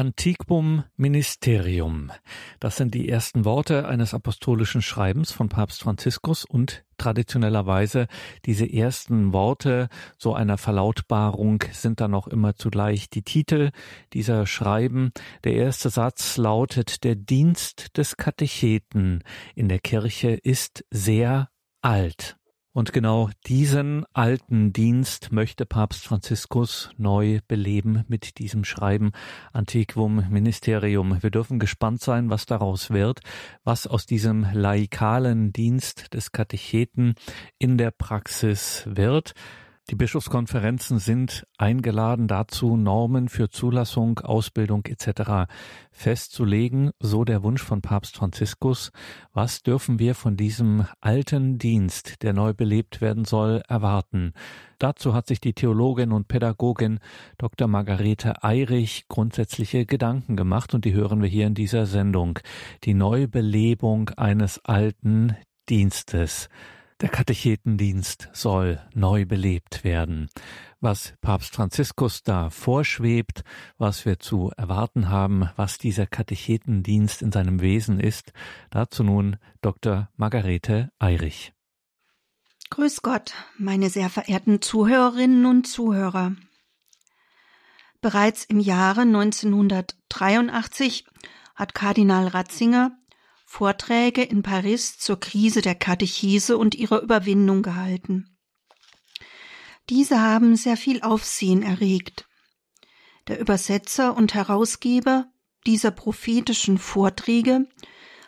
Antiquum Ministerium. Das sind die ersten Worte eines apostolischen Schreibens von Papst Franziskus und traditionellerweise diese ersten Worte so einer Verlautbarung sind dann auch immer zugleich die Titel dieser Schreiben. Der erste Satz lautet, der Dienst des Katecheten in der Kirche ist sehr alt. Und genau diesen alten Dienst möchte Papst Franziskus neu beleben mit diesem Schreiben Antiquum Ministerium. Wir dürfen gespannt sein, was daraus wird, was aus diesem laikalen Dienst des Katecheten in der Praxis wird. Die Bischofskonferenzen sind eingeladen dazu, Normen für Zulassung, Ausbildung etc. festzulegen, so der Wunsch von Papst Franziskus. Was dürfen wir von diesem alten Dienst, der neu belebt werden soll, erwarten? Dazu hat sich die Theologin und Pädagogin Dr. Margarete Eirich grundsätzliche Gedanken gemacht und die hören wir hier in dieser Sendung. Die Neubelebung eines alten Dienstes. Der Katechetendienst soll neu belebt werden. Was Papst Franziskus da vorschwebt, was wir zu erwarten haben, was dieser Katechetendienst in seinem Wesen ist, dazu nun Dr. Margarete Eirich. Grüß Gott, meine sehr verehrten Zuhörerinnen und Zuhörer. Bereits im Jahre 1983 hat Kardinal Ratzinger Vorträge in Paris zur Krise der Katechese und ihrer Überwindung gehalten. Diese haben sehr viel Aufsehen erregt. Der Übersetzer und Herausgeber dieser prophetischen Vorträge,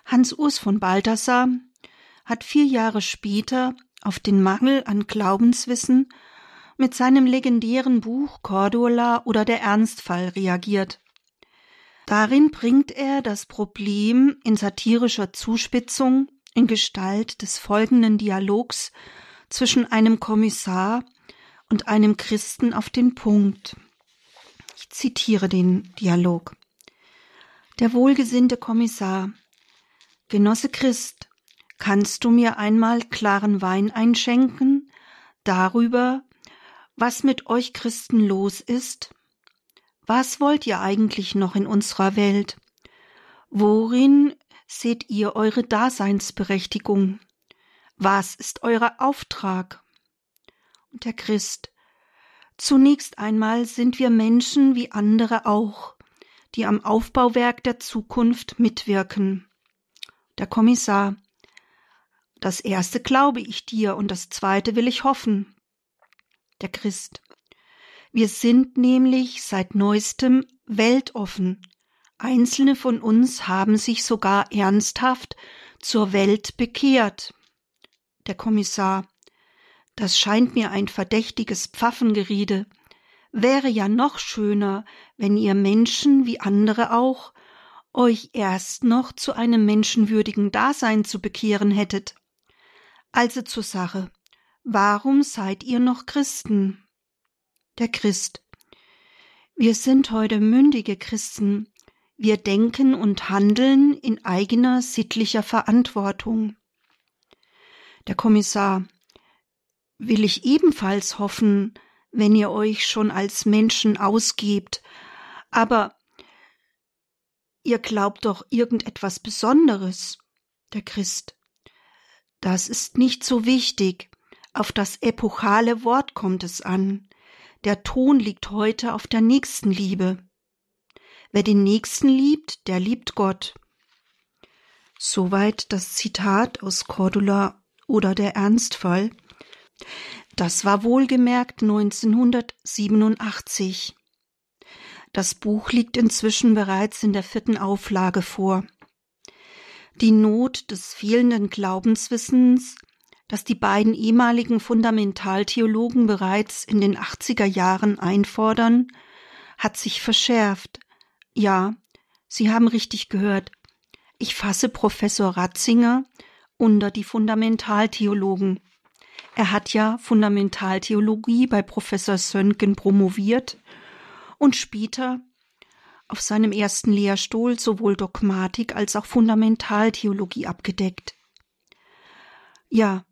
Hans Urs von Balthasar, hat vier Jahre später auf den Mangel an Glaubenswissen mit seinem legendären Buch Cordula oder der Ernstfall reagiert. Darin bringt er das Problem in satirischer Zuspitzung in Gestalt des folgenden Dialogs zwischen einem Kommissar und einem Christen auf den Punkt. Ich zitiere den Dialog. Der wohlgesinnte Kommissar Genosse Christ, kannst du mir einmal klaren Wein einschenken darüber, was mit euch Christen los ist? Was wollt ihr eigentlich noch in unserer Welt? Worin seht ihr eure Daseinsberechtigung? Was ist euer Auftrag? Und der Christ. Zunächst einmal sind wir Menschen wie andere auch, die am Aufbauwerk der Zukunft mitwirken. Der Kommissar. Das erste glaube ich dir und das zweite will ich hoffen. Der Christ. Wir sind nämlich seit neuestem weltoffen. Einzelne von uns haben sich sogar ernsthaft zur Welt bekehrt. Der Kommissar. Das scheint mir ein verdächtiges Pfaffengeriede. Wäre ja noch schöner, wenn ihr Menschen wie andere auch euch erst noch zu einem menschenwürdigen Dasein zu bekehren hättet. Also zur Sache. Warum seid ihr noch Christen? Der Christ. Wir sind heute mündige Christen. Wir denken und handeln in eigener sittlicher Verantwortung. Der Kommissar will ich ebenfalls hoffen, wenn ihr euch schon als Menschen ausgebt, aber ihr glaubt doch irgendetwas Besonderes, der Christ. Das ist nicht so wichtig, auf das epochale Wort kommt es an. Der Ton liegt heute auf der Nächstenliebe. Wer den Nächsten liebt, der liebt Gott. Soweit das Zitat aus Cordula oder der Ernstfall. Das war wohlgemerkt 1987. Das Buch liegt inzwischen bereits in der vierten Auflage vor. Die Not des fehlenden Glaubenswissens das die beiden ehemaligen Fundamentaltheologen bereits in den 80er Jahren einfordern, hat sich verschärft. Ja, Sie haben richtig gehört. Ich fasse Professor Ratzinger unter die Fundamentaltheologen. Er hat ja Fundamentaltheologie bei Professor Sönken promoviert und später auf seinem ersten Lehrstuhl sowohl Dogmatik als auch Fundamentaltheologie abgedeckt. Ja,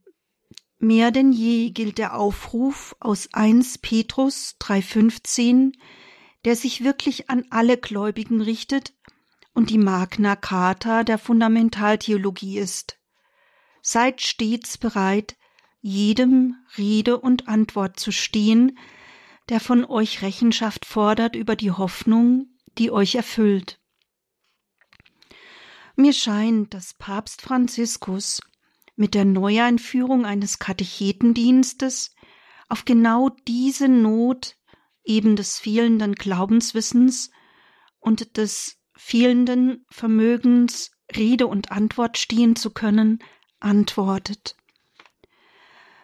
Mehr denn je gilt der Aufruf aus 1 Petrus 3,15, der sich wirklich an alle Gläubigen richtet und die Magna Carta der Fundamentaltheologie ist. Seid stets bereit, jedem Rede und Antwort zu stehen, der von euch Rechenschaft fordert über die Hoffnung, die euch erfüllt. Mir scheint, dass Papst Franziskus mit der Neueinführung eines Katechetendienstes auf genau diese Not eben des fehlenden Glaubenswissens und des fehlenden Vermögens Rede und Antwort stehen zu können, antwortet.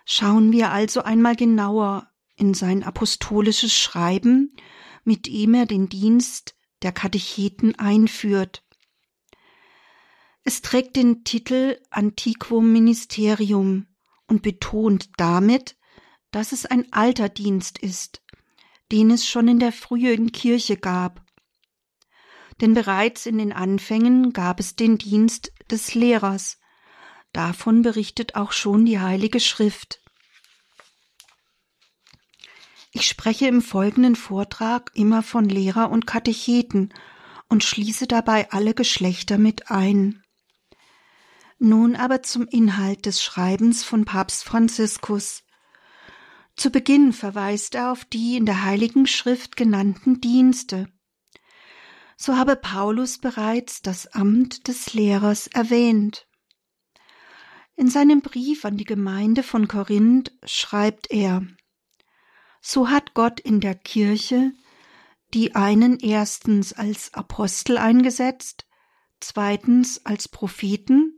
Schauen wir also einmal genauer in sein apostolisches Schreiben, mit dem er den Dienst der Katecheten einführt. Es trägt den Titel Antiquum Ministerium und betont damit, dass es ein alter Dienst ist, den es schon in der frühen Kirche gab. Denn bereits in den Anfängen gab es den Dienst des Lehrers. Davon berichtet auch schon die Heilige Schrift. Ich spreche im folgenden Vortrag immer von Lehrer und Katecheten und schließe dabei alle Geschlechter mit ein. Nun aber zum Inhalt des Schreibens von Papst Franziskus. Zu Beginn verweist er auf die in der Heiligen Schrift genannten Dienste. So habe Paulus bereits das Amt des Lehrers erwähnt. In seinem Brief an die Gemeinde von Korinth schreibt er So hat Gott in der Kirche die einen erstens als Apostel eingesetzt, zweitens als Propheten,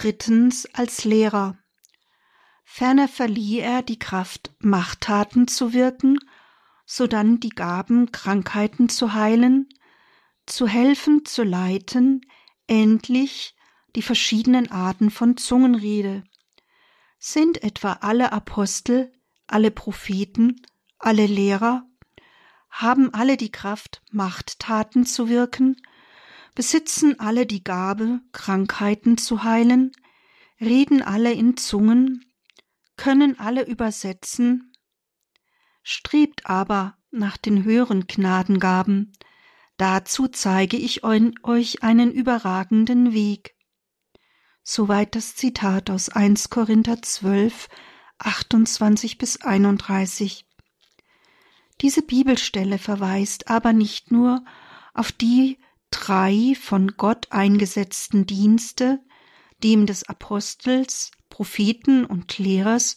drittens als Lehrer Ferner verlieh er die Kraft, Machttaten zu wirken, sodann die Gaben, Krankheiten zu heilen, zu helfen, zu leiten, endlich die verschiedenen Arten von Zungenrede. Sind etwa alle Apostel, alle Propheten, alle Lehrer, haben alle die Kraft, Machttaten zu wirken, besitzen alle die Gabe, Krankheiten zu heilen, reden alle in Zungen, können alle übersetzen, strebt aber nach den höheren Gnadengaben, dazu zeige ich euch einen überragenden Weg. Soweit das Zitat aus 1 Korinther 12, 28 bis 31. Diese Bibelstelle verweist aber nicht nur auf die drei von Gott eingesetzten Dienste, dem des Apostels, Propheten und Lehrers,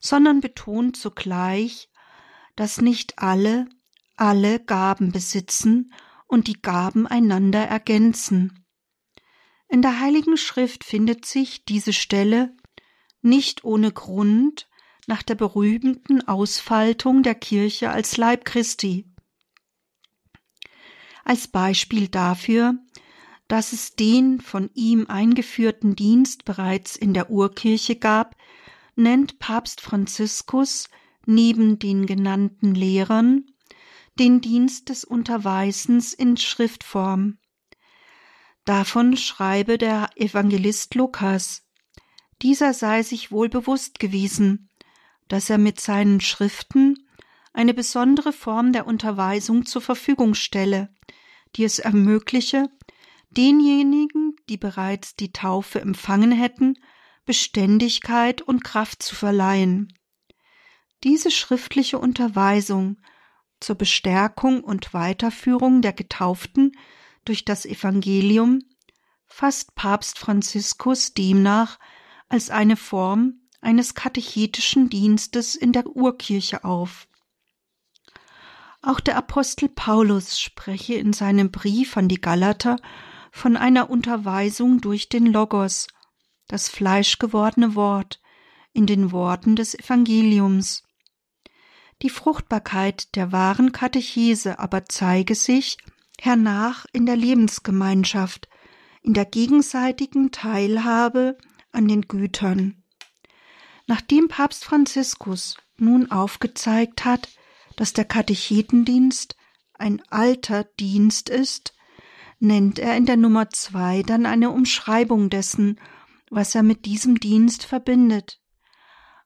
sondern betont zugleich, dass nicht alle alle Gaben besitzen und die Gaben einander ergänzen. In der Heiligen Schrift findet sich diese Stelle nicht ohne Grund nach der berühmten Ausfaltung der Kirche als Leib Christi. Als Beispiel dafür dass es den von ihm eingeführten Dienst bereits in der Urkirche gab, nennt Papst Franziskus neben den genannten Lehrern den Dienst des Unterweisens in Schriftform. Davon schreibe der Evangelist Lukas. Dieser sei sich wohl bewusst gewesen, dass er mit seinen Schriften eine besondere Form der Unterweisung zur Verfügung stelle, die es ermögliche, denjenigen, die bereits die Taufe empfangen hätten, Beständigkeit und Kraft zu verleihen. Diese schriftliche Unterweisung zur Bestärkung und Weiterführung der Getauften durch das Evangelium fasst Papst Franziskus demnach als eine Form eines katechetischen Dienstes in der Urkirche auf. Auch der Apostel Paulus spreche in seinem Brief an die Galater von einer Unterweisung durch den Logos, das fleischgewordene Wort, in den Worten des Evangeliums. Die Fruchtbarkeit der wahren Katechese aber zeige sich hernach in der Lebensgemeinschaft, in der gegenseitigen Teilhabe an den Gütern. Nachdem Papst Franziskus nun aufgezeigt hat, dass der Katechetendienst ein alter Dienst ist, nennt er in der Nummer zwei dann eine Umschreibung dessen, was er mit diesem Dienst verbindet.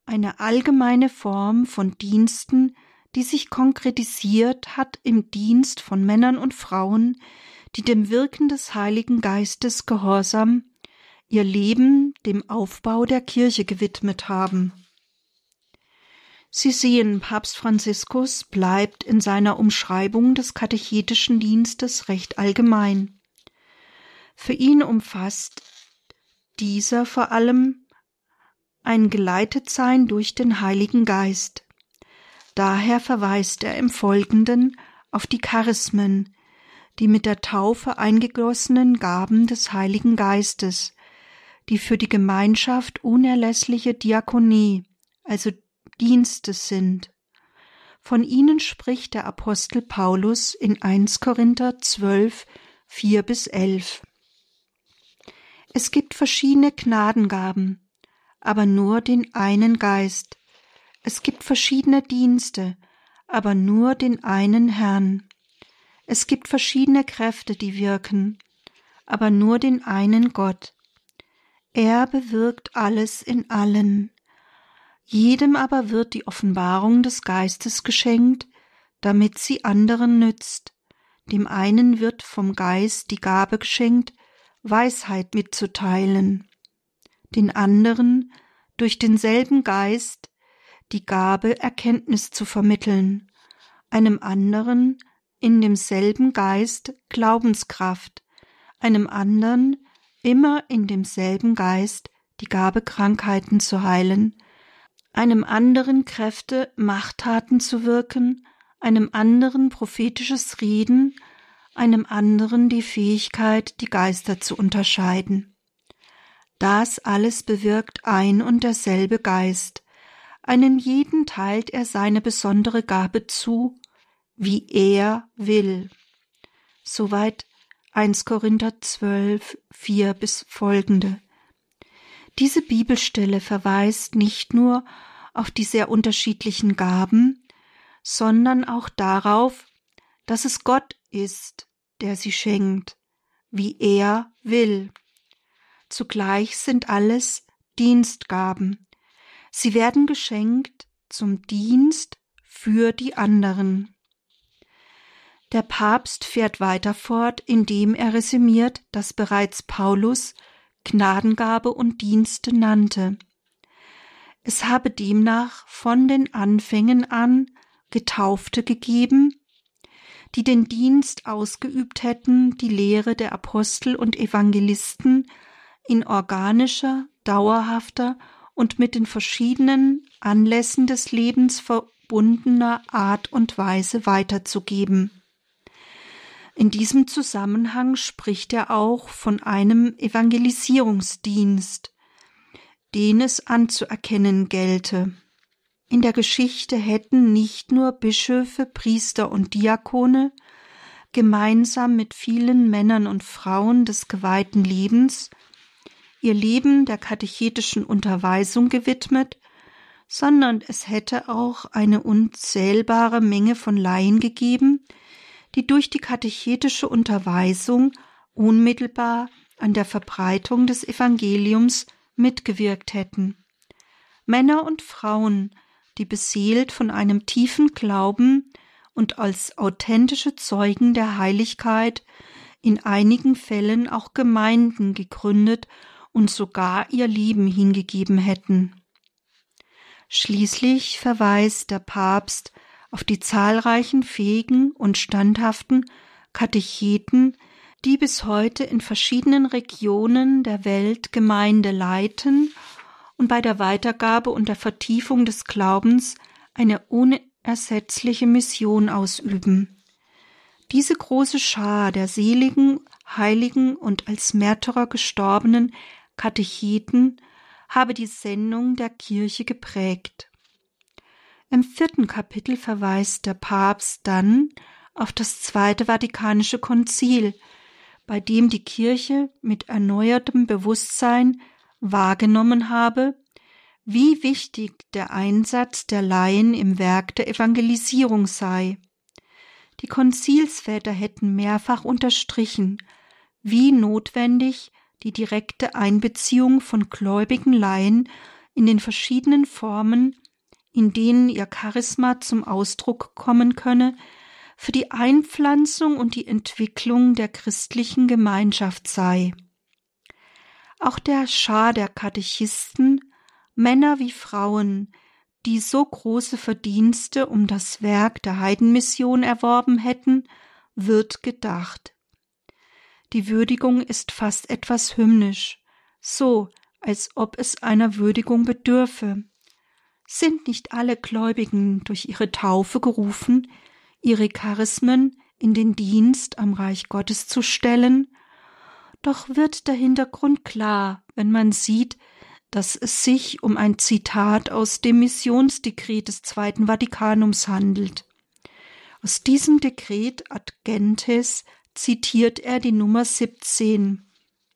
Eine allgemeine Form von Diensten, die sich konkretisiert hat im Dienst von Männern und Frauen, die dem Wirken des Heiligen Geistes gehorsam ihr Leben dem Aufbau der Kirche gewidmet haben. Sie sehen, Papst Franziskus bleibt in seiner Umschreibung des katechetischen Dienstes recht allgemein. Für ihn umfasst dieser vor allem ein Geleitetsein durch den Heiligen Geist. Daher verweist er im Folgenden auf die Charismen, die mit der Taufe eingegossenen Gaben des Heiligen Geistes, die für die Gemeinschaft unerlässliche Diakonie, also Dienste sind. Von ihnen spricht der Apostel Paulus in 1 Korinther 12, 4 bis 11. Es gibt verschiedene Gnadengaben, aber nur den einen Geist. Es gibt verschiedene Dienste, aber nur den einen Herrn. Es gibt verschiedene Kräfte, die wirken, aber nur den einen Gott. Er bewirkt alles in allen. Jedem aber wird die Offenbarung des Geistes geschenkt, damit sie anderen nützt. Dem einen wird vom Geist die Gabe geschenkt, Weisheit mitzuteilen, den anderen durch denselben Geist die Gabe Erkenntnis zu vermitteln, einem anderen in demselben Geist Glaubenskraft, einem anderen immer in demselben Geist die Gabe Krankheiten zu heilen, einem anderen Kräfte Machttaten zu wirken, einem anderen prophetisches Reden, einem anderen die Fähigkeit, die Geister zu unterscheiden. Das alles bewirkt ein und derselbe Geist, einem jeden teilt er seine besondere Gabe zu, wie er will. Soweit 1 Korinther 12, 4 bis folgende. Diese Bibelstelle verweist nicht nur auf die sehr unterschiedlichen Gaben, sondern auch darauf, dass es Gott ist, der sie schenkt, wie er will. Zugleich sind alles Dienstgaben. Sie werden geschenkt zum Dienst für die anderen. Der Papst fährt weiter fort, indem er resümiert, dass bereits Paulus Gnadengabe und Dienste nannte. Es habe demnach von den Anfängen an Getaufte gegeben, die den Dienst ausgeübt hätten, die Lehre der Apostel und Evangelisten in organischer, dauerhafter und mit den verschiedenen Anlässen des Lebens verbundener Art und Weise weiterzugeben. In diesem Zusammenhang spricht er auch von einem Evangelisierungsdienst, den es anzuerkennen gelte. In der Geschichte hätten nicht nur Bischöfe, Priester und Diakone gemeinsam mit vielen Männern und Frauen des geweihten Lebens ihr Leben der katechetischen Unterweisung gewidmet, sondern es hätte auch eine unzählbare Menge von Laien gegeben, die durch die katechetische Unterweisung unmittelbar an der Verbreitung des Evangeliums mitgewirkt hätten. Männer und Frauen, die beseelt von einem tiefen Glauben und als authentische Zeugen der Heiligkeit in einigen Fällen auch Gemeinden gegründet und sogar ihr Leben hingegeben hätten. Schließlich verweist der Papst auf die zahlreichen fähigen und standhaften Katecheten, die bis heute in verschiedenen Regionen der Welt Gemeinde leiten und bei der Weitergabe und der Vertiefung des Glaubens eine unersetzliche Mission ausüben. Diese große Schar der seligen, heiligen und als Märtyrer gestorbenen Katecheten habe die Sendung der Kirche geprägt. Im vierten Kapitel verweist der Papst dann auf das Zweite Vatikanische Konzil, bei dem die Kirche mit erneuertem Bewusstsein wahrgenommen habe, wie wichtig der Einsatz der Laien im Werk der Evangelisierung sei. Die Konzilsväter hätten mehrfach unterstrichen, wie notwendig die direkte Einbeziehung von gläubigen Laien in den verschiedenen Formen in denen ihr Charisma zum Ausdruck kommen könne, für die Einpflanzung und die Entwicklung der christlichen Gemeinschaft sei. Auch der Schar der Katechisten, Männer wie Frauen, die so große Verdienste um das Werk der Heidenmission erworben hätten, wird gedacht. Die Würdigung ist fast etwas hymnisch, so als ob es einer Würdigung bedürfe. Sind nicht alle Gläubigen durch ihre Taufe gerufen, ihre Charismen in den Dienst am Reich Gottes zu stellen? Doch wird der Hintergrund klar, wenn man sieht, dass es sich um ein Zitat aus dem Missionsdekret des Zweiten Vatikanums handelt. Aus diesem Dekret ad gentes zitiert er die Nummer 17.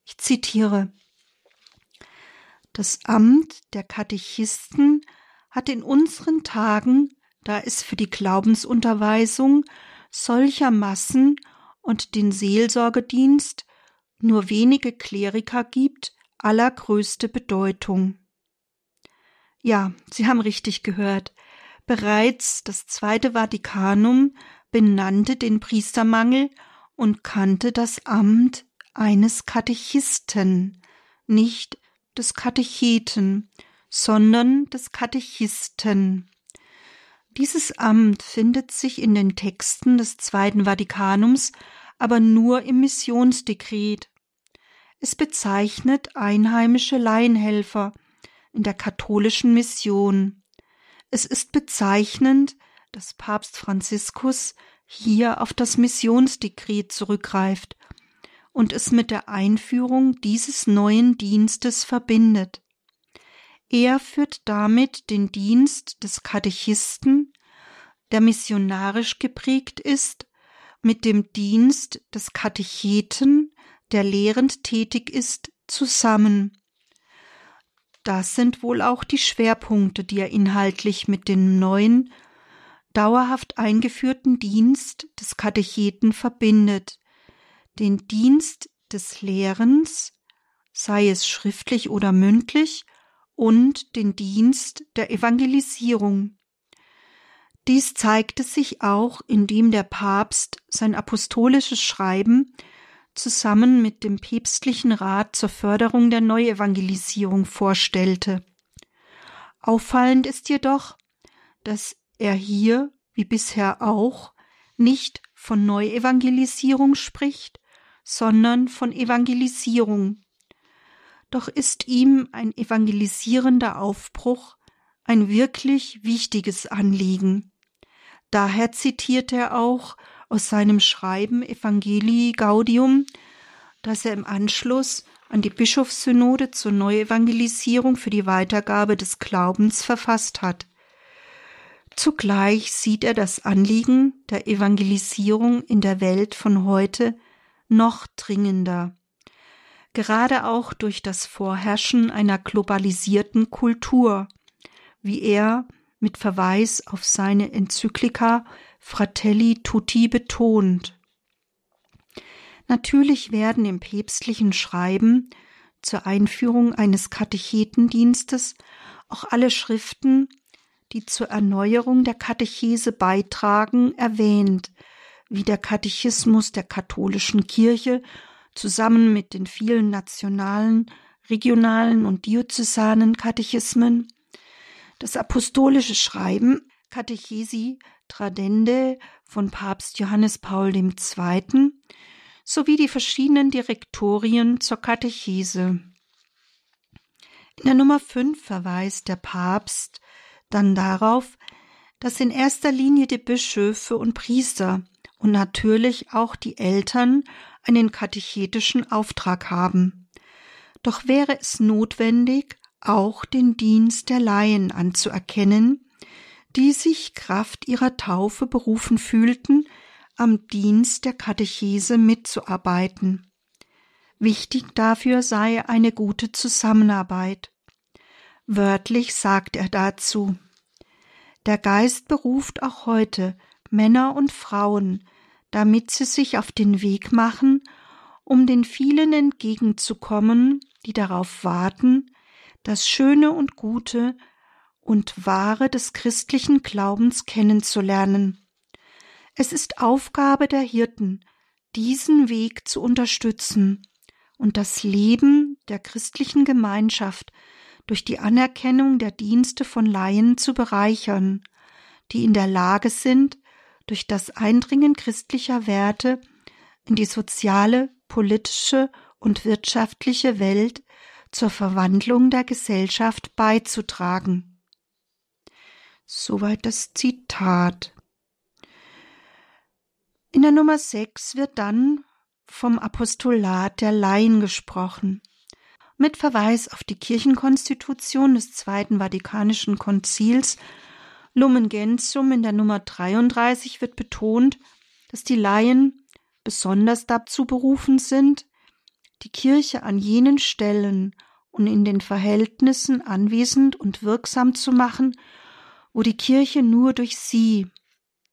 Ich zitiere. Das Amt der Katechisten hat in unseren Tagen, da es für die Glaubensunterweisung solcher Massen und den Seelsorgedienst nur wenige Kleriker gibt, allergrößte Bedeutung. Ja, Sie haben richtig gehört. Bereits das Zweite Vatikanum benannte den Priestermangel und kannte das Amt eines Katechisten, nicht des Katecheten, sondern des Katechisten. Dieses Amt findet sich in den Texten des Zweiten Vatikanums aber nur im Missionsdekret. Es bezeichnet einheimische Laienhelfer in der katholischen Mission. Es ist bezeichnend, dass Papst Franziskus hier auf das Missionsdekret zurückgreift und es mit der Einführung dieses neuen Dienstes verbindet. Er führt damit den Dienst des Katechisten, der missionarisch geprägt ist, mit dem Dienst des Katecheten, der lehrend tätig ist, zusammen. Das sind wohl auch die Schwerpunkte, die er inhaltlich mit dem neuen, dauerhaft eingeführten Dienst des Katecheten verbindet, den Dienst des Lehrens, sei es schriftlich oder mündlich, und den Dienst der Evangelisierung. Dies zeigte sich auch, indem der Papst sein apostolisches Schreiben zusammen mit dem päpstlichen Rat zur Förderung der Neuevangelisierung vorstellte. Auffallend ist jedoch, dass er hier, wie bisher auch, nicht von Neuevangelisierung spricht, sondern von Evangelisierung. Doch ist ihm ein evangelisierender Aufbruch ein wirklich wichtiges Anliegen. Daher zitiert er auch aus seinem Schreiben Evangelii Gaudium, das er im Anschluss an die Bischofssynode zur Neuevangelisierung für die Weitergabe des Glaubens verfasst hat. Zugleich sieht er das Anliegen der Evangelisierung in der Welt von heute noch dringender, gerade auch durch das Vorherrschen einer globalisierten Kultur, wie er mit Verweis auf seine Enzyklika Fratelli Tutti betont. Natürlich werden im päpstlichen Schreiben zur Einführung eines Katechetendienstes auch alle Schriften, die zur Erneuerung der Katechese beitragen, erwähnt, wie der Katechismus der katholischen Kirche zusammen mit den vielen nationalen, regionalen und diözesanen Katechismen das apostolische Schreiben Katechesi Tradende von Papst Johannes Paul II. sowie die verschiedenen Direktorien zur Katechese. In der Nummer 5 verweist der Papst dann darauf, dass in erster Linie die Bischöfe und Priester und natürlich auch die Eltern einen katechetischen Auftrag haben. Doch wäre es notwendig, auch den Dienst der Laien anzuerkennen, die sich Kraft ihrer Taufe berufen fühlten, am Dienst der Katechese mitzuarbeiten. Wichtig dafür sei eine gute Zusammenarbeit. Wörtlich sagt er dazu Der Geist beruft auch heute Männer und Frauen, damit sie sich auf den Weg machen, um den vielen entgegenzukommen, die darauf warten, das Schöne und Gute und Wahre des christlichen Glaubens kennenzulernen. Es ist Aufgabe der Hirten, diesen Weg zu unterstützen und das Leben der christlichen Gemeinschaft durch die Anerkennung der Dienste von Laien zu bereichern, die in der Lage sind, durch das Eindringen christlicher Werte in die soziale, politische und wirtschaftliche Welt zur Verwandlung der Gesellschaft beizutragen. Soweit das Zitat. In der Nummer 6 wird dann vom Apostolat der Laien gesprochen. Mit Verweis auf die Kirchenkonstitution des Zweiten Vatikanischen Konzils Lumen Gentium in der Nummer 33 wird betont, dass die Laien besonders dazu berufen sind, die Kirche an jenen Stellen und in den Verhältnissen anwesend und wirksam zu machen, wo die Kirche nur durch sie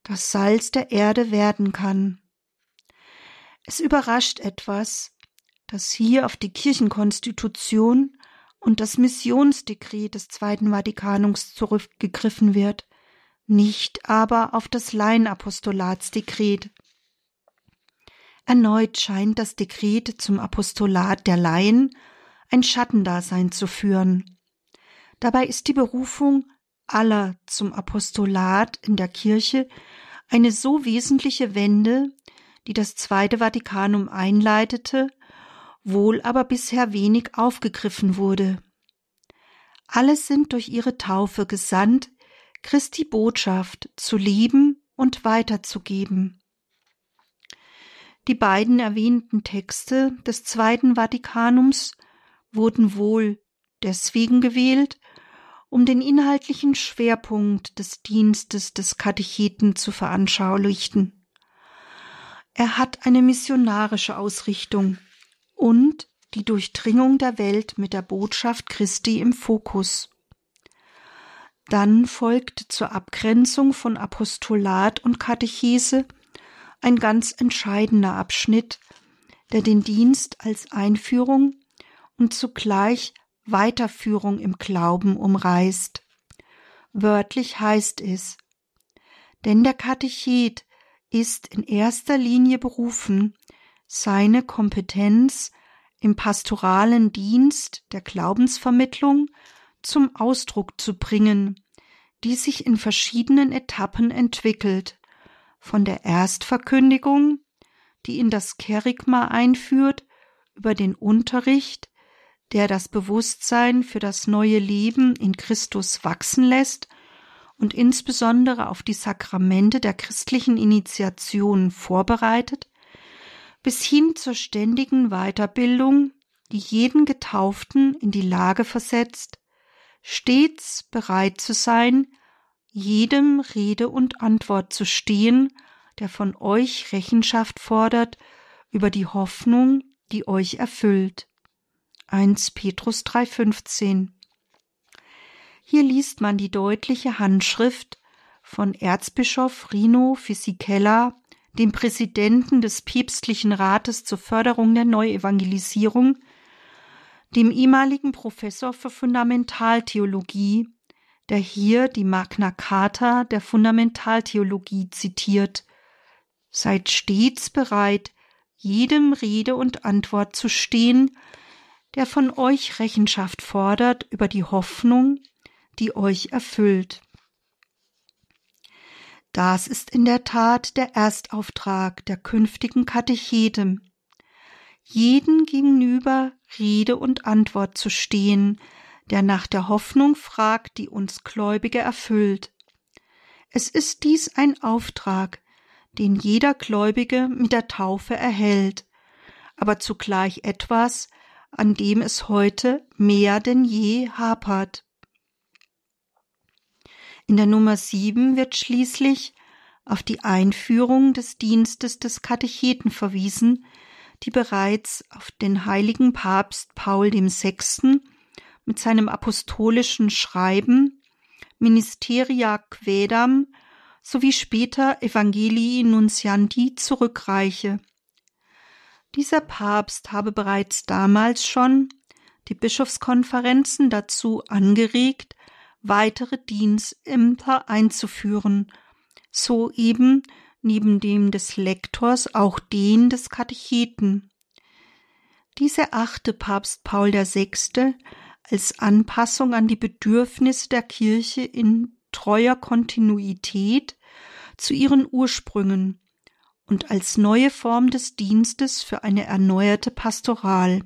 das Salz der Erde werden kann. Es überrascht etwas, dass hier auf die Kirchenkonstitution und das Missionsdekret des Zweiten Vatikanums zurückgegriffen wird, nicht aber auf das Laienapostolatsdekret. Erneut scheint das Dekret zum Apostolat der Laien ein Schattendasein zu führen. Dabei ist die Berufung aller zum Apostolat in der Kirche eine so wesentliche Wende, die das Zweite Vatikanum einleitete, wohl aber bisher wenig aufgegriffen wurde. Alle sind durch ihre Taufe gesandt, Christi Botschaft zu lieben und weiterzugeben. Die beiden erwähnten Texte des Zweiten Vatikanums wurden wohl deswegen gewählt, um den inhaltlichen Schwerpunkt des Dienstes des Katecheten zu veranschaulichen. Er hat eine missionarische Ausrichtung und die Durchdringung der Welt mit der Botschaft Christi im Fokus. Dann folgt zur Abgrenzung von Apostolat und Katechese ein ganz entscheidender Abschnitt, der den Dienst als Einführung und zugleich Weiterführung im Glauben umreißt. Wörtlich heißt es, denn der Katechet ist in erster Linie berufen, seine Kompetenz im pastoralen Dienst der Glaubensvermittlung zum Ausdruck zu bringen, die sich in verschiedenen Etappen entwickelt, von der Erstverkündigung, die in das Kerigma einführt, über den Unterricht, der das Bewusstsein für das neue Leben in Christus wachsen lässt und insbesondere auf die Sakramente der christlichen Initiation vorbereitet, bis hin zur ständigen Weiterbildung, die jeden Getauften in die Lage versetzt, stets bereit zu sein, jedem Rede und Antwort zu stehen, der von euch Rechenschaft fordert über die Hoffnung, die euch erfüllt. 1 Petrus 3,15 Hier liest man die deutliche Handschrift von Erzbischof Rino Fisichella, dem Präsidenten des Päpstlichen Rates zur Förderung der Neuevangelisierung, dem ehemaligen Professor für Fundamentaltheologie, der hier die Magna Carta der Fundamentaltheologie zitiert. Seid stets bereit, jedem Rede und Antwort zu stehen, der von euch Rechenschaft fordert über die Hoffnung, die euch erfüllt. Das ist in der Tat der Erstauftrag der künftigen Katecheten, jeden gegenüber Rede und Antwort zu stehen, der nach der Hoffnung fragt, die uns Gläubige erfüllt. Es ist dies ein Auftrag, den jeder Gläubige mit der Taufe erhält, aber zugleich etwas, an dem es heute mehr denn je hapert. In der Nummer sieben wird schließlich auf die Einführung des Dienstes des Katecheten verwiesen, die bereits auf den heiligen Papst Paul VI. mit seinem apostolischen Schreiben Ministeria Quedam sowie später Evangelii Nunciandi zurückreiche. Dieser Papst habe bereits damals schon die Bischofskonferenzen dazu angeregt, weitere Dienstämter einzuführen, so eben neben dem des Lektors auch den des Katecheten. Dies erachte Papst Paul VI. als Anpassung an die Bedürfnisse der Kirche in treuer Kontinuität zu ihren Ursprüngen und als neue Form des Dienstes für eine erneuerte Pastoral.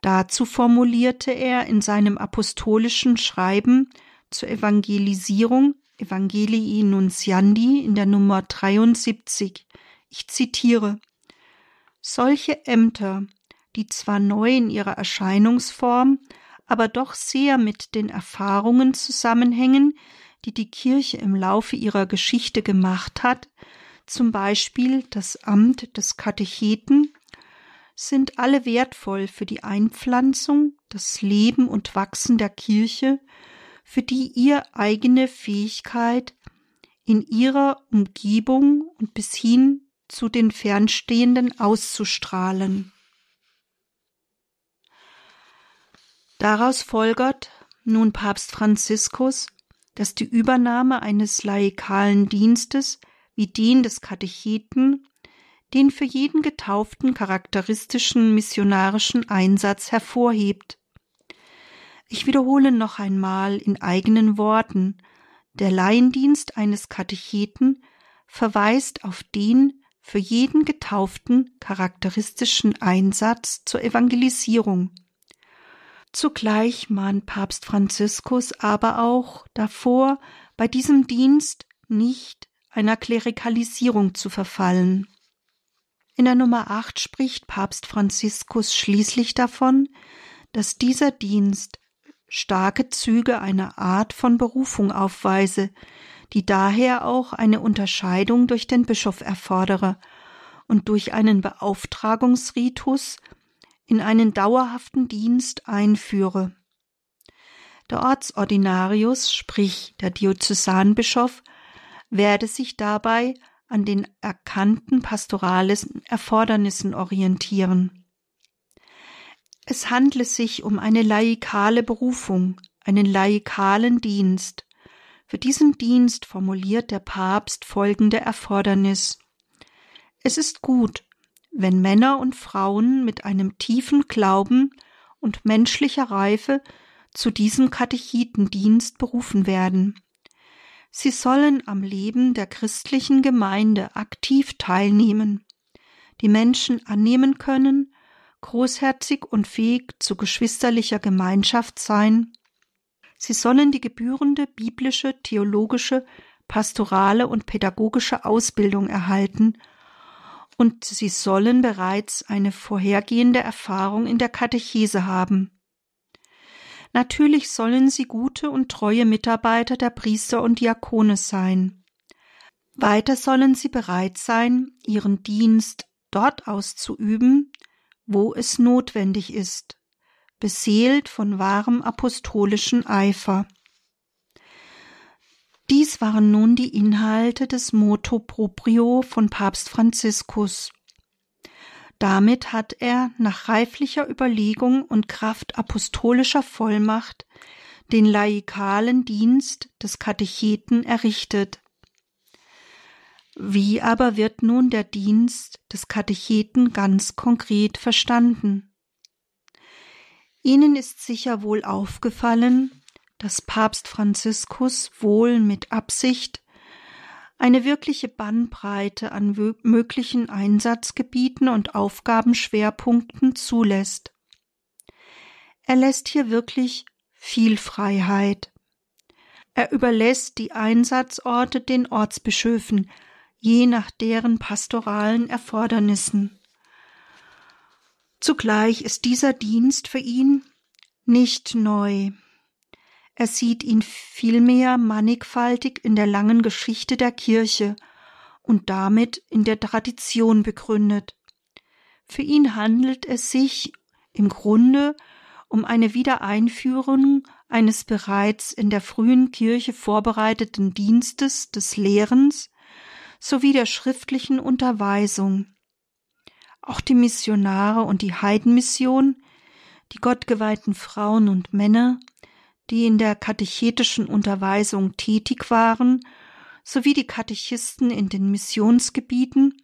Dazu formulierte er in seinem apostolischen Schreiben zur Evangelisierung Evangelii Nunciandi in der Nummer 73. Ich zitiere Solche Ämter, die zwar neu in ihrer Erscheinungsform, aber doch sehr mit den Erfahrungen zusammenhängen, die die Kirche im Laufe ihrer Geschichte gemacht hat, zum Beispiel das Amt des Katecheten, sind alle wertvoll für die Einpflanzung, das Leben und Wachsen der Kirche für die ihr eigene Fähigkeit in ihrer Umgebung und bis hin zu den Fernstehenden auszustrahlen. Daraus folgert nun Papst Franziskus, dass die Übernahme eines laikalen Dienstes wie den des Katecheten den für jeden Getauften charakteristischen missionarischen Einsatz hervorhebt ich wiederhole noch einmal in eigenen Worten, der Laiendienst eines Katecheten verweist auf den für jeden Getauften charakteristischen Einsatz zur Evangelisierung. Zugleich mahnt Papst Franziskus aber auch davor, bei diesem Dienst nicht einer Klerikalisierung zu verfallen. In der Nummer 8 spricht Papst Franziskus schließlich davon, dass dieser Dienst starke Züge einer Art von Berufung aufweise, die daher auch eine Unterscheidung durch den Bischof erfordere und durch einen Beauftragungsritus in einen dauerhaften Dienst einführe. Der Ortsordinarius, sprich der Diözesanbischof, werde sich dabei an den erkannten pastoralischen Erfordernissen orientieren. Es handle sich um eine laikale Berufung, einen laikalen Dienst. Für diesen Dienst formuliert der Papst folgende Erfordernis. Es ist gut, wenn Männer und Frauen mit einem tiefen Glauben und menschlicher Reife zu diesem Katechitendienst berufen werden. Sie sollen am Leben der christlichen Gemeinde aktiv teilnehmen, die Menschen annehmen können großherzig und fähig zu geschwisterlicher Gemeinschaft sein. Sie sollen die gebührende biblische, theologische, pastorale und pädagogische Ausbildung erhalten und sie sollen bereits eine vorhergehende Erfahrung in der Katechese haben. Natürlich sollen sie gute und treue Mitarbeiter der Priester und Diakone sein. Weiter sollen sie bereit sein, ihren Dienst dort auszuüben, wo es notwendig ist, beseelt von wahrem apostolischen Eifer. Dies waren nun die Inhalte des Moto Proprio von Papst Franziskus. Damit hat er nach reiflicher Überlegung und Kraft apostolischer Vollmacht den laikalen Dienst des Katecheten errichtet. Wie aber wird nun der Dienst des Katecheten ganz konkret verstanden? Ihnen ist sicher wohl aufgefallen, dass Papst Franziskus wohl mit Absicht eine wirkliche Bandbreite an möglichen Einsatzgebieten und Aufgabenschwerpunkten zulässt. Er lässt hier wirklich viel Freiheit. Er überlässt die Einsatzorte den Ortsbischöfen, je nach deren pastoralen Erfordernissen. Zugleich ist dieser Dienst für ihn nicht neu. Er sieht ihn vielmehr mannigfaltig in der langen Geschichte der Kirche und damit in der Tradition begründet. Für ihn handelt es sich im Grunde um eine Wiedereinführung eines bereits in der frühen Kirche vorbereiteten Dienstes des Lehrens sowie der schriftlichen Unterweisung. Auch die Missionare und die Heidenmission, die gottgeweihten Frauen und Männer, die in der katechetischen Unterweisung tätig waren, sowie die Katechisten in den Missionsgebieten,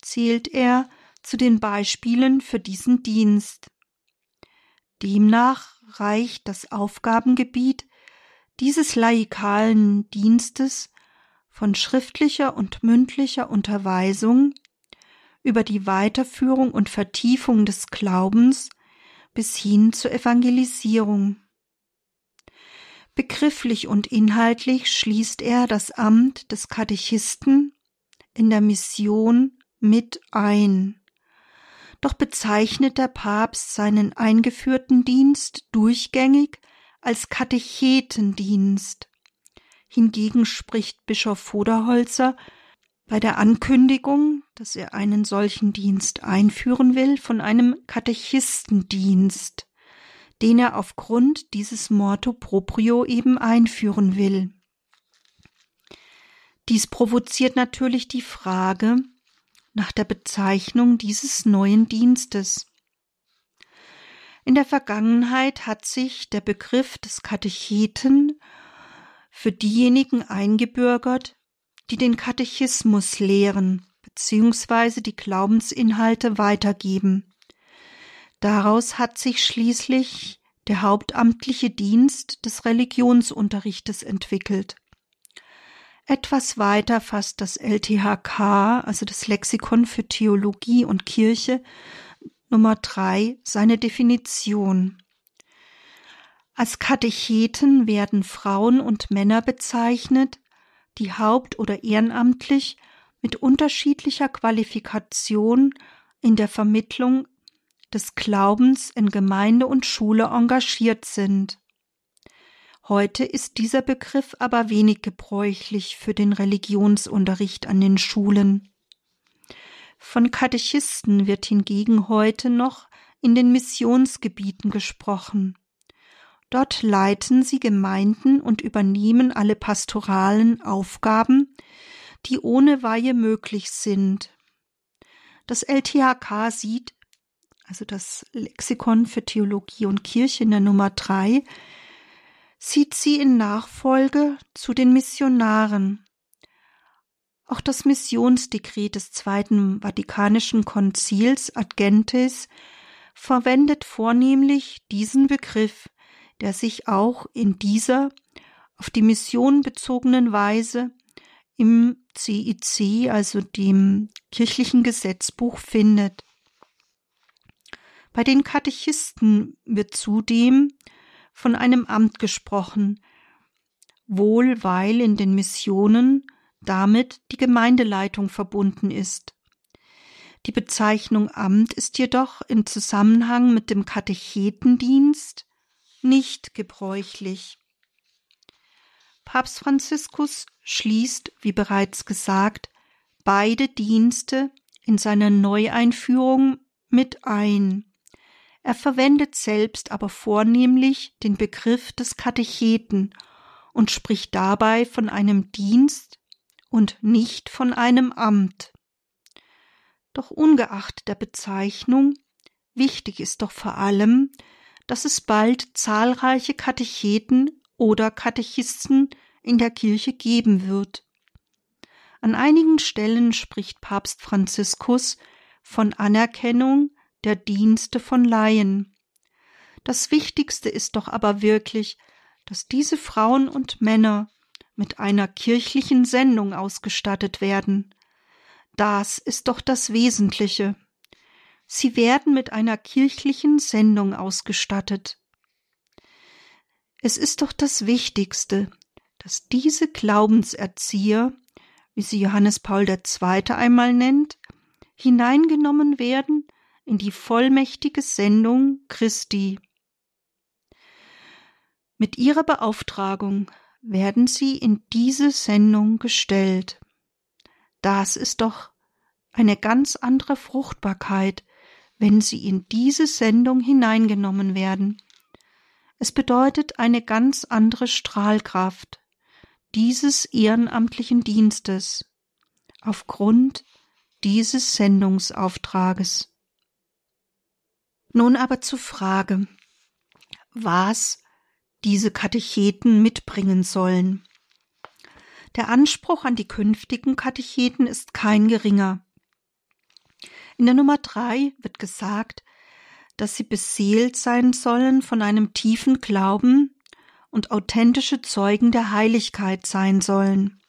zählt er zu den Beispielen für diesen Dienst. Demnach reicht das Aufgabengebiet dieses laikalen Dienstes von schriftlicher und mündlicher Unterweisung über die Weiterführung und Vertiefung des Glaubens bis hin zur Evangelisierung. Begrifflich und inhaltlich schließt er das Amt des Katechisten in der Mission mit ein. Doch bezeichnet der Papst seinen eingeführten Dienst durchgängig als Katechetendienst. Hingegen spricht Bischof Voderholzer bei der Ankündigung, dass er einen solchen Dienst einführen will, von einem Katechistendienst, den er aufgrund dieses Morto proprio eben einführen will. Dies provoziert natürlich die Frage nach der Bezeichnung dieses neuen Dienstes. In der Vergangenheit hat sich der Begriff des Katecheten für diejenigen eingebürgert, die den Katechismus lehren bzw. die Glaubensinhalte weitergeben. Daraus hat sich schließlich der hauptamtliche Dienst des Religionsunterrichtes entwickelt. Etwas weiter fasst das LTHK, also das Lexikon für Theologie und Kirche, Nummer drei seine Definition. Als Katecheten werden Frauen und Männer bezeichnet, die haupt- oder ehrenamtlich mit unterschiedlicher Qualifikation in der Vermittlung des Glaubens in Gemeinde und Schule engagiert sind. Heute ist dieser Begriff aber wenig gebräuchlich für den Religionsunterricht an den Schulen. Von Katechisten wird hingegen heute noch in den Missionsgebieten gesprochen. Dort leiten sie Gemeinden und übernehmen alle pastoralen Aufgaben, die ohne Weihe möglich sind. Das LTHK sieht, also das Lexikon für Theologie und Kirche in der Nummer drei, sieht sie in Nachfolge zu den Missionaren. Auch das Missionsdekret des Zweiten Vatikanischen Konzils Ad Gentes verwendet vornehmlich diesen Begriff, der sich auch in dieser auf die Mission bezogenen Weise im CIC, also dem kirchlichen Gesetzbuch, findet. Bei den Katechisten wird zudem von einem Amt gesprochen, wohl weil in den Missionen damit die Gemeindeleitung verbunden ist. Die Bezeichnung Amt ist jedoch im Zusammenhang mit dem Katechetendienst nicht gebräuchlich. Papst Franziskus schließt, wie bereits gesagt, beide Dienste in seiner Neueinführung mit ein. Er verwendet selbst aber vornehmlich den Begriff des Katecheten und spricht dabei von einem Dienst und nicht von einem Amt. Doch ungeachtet der Bezeichnung, wichtig ist doch vor allem, dass es bald zahlreiche Katecheten oder Katechisten in der Kirche geben wird. An einigen Stellen spricht Papst Franziskus von Anerkennung der Dienste von Laien. Das Wichtigste ist doch aber wirklich, dass diese Frauen und Männer mit einer kirchlichen Sendung ausgestattet werden. Das ist doch das Wesentliche. Sie werden mit einer kirchlichen Sendung ausgestattet. Es ist doch das Wichtigste, dass diese Glaubenserzieher, wie sie Johannes Paul II. einmal nennt, hineingenommen werden in die vollmächtige Sendung Christi. Mit ihrer Beauftragung werden sie in diese Sendung gestellt. Das ist doch eine ganz andere Fruchtbarkeit, wenn sie in diese Sendung hineingenommen werden. Es bedeutet eine ganz andere Strahlkraft dieses ehrenamtlichen Dienstes aufgrund dieses Sendungsauftrages. Nun aber zur Frage, was diese Katecheten mitbringen sollen. Der Anspruch an die künftigen Katecheten ist kein geringer. In der Nummer drei wird gesagt, dass sie beseelt sein sollen von einem tiefen Glauben und authentische Zeugen der Heiligkeit sein sollen.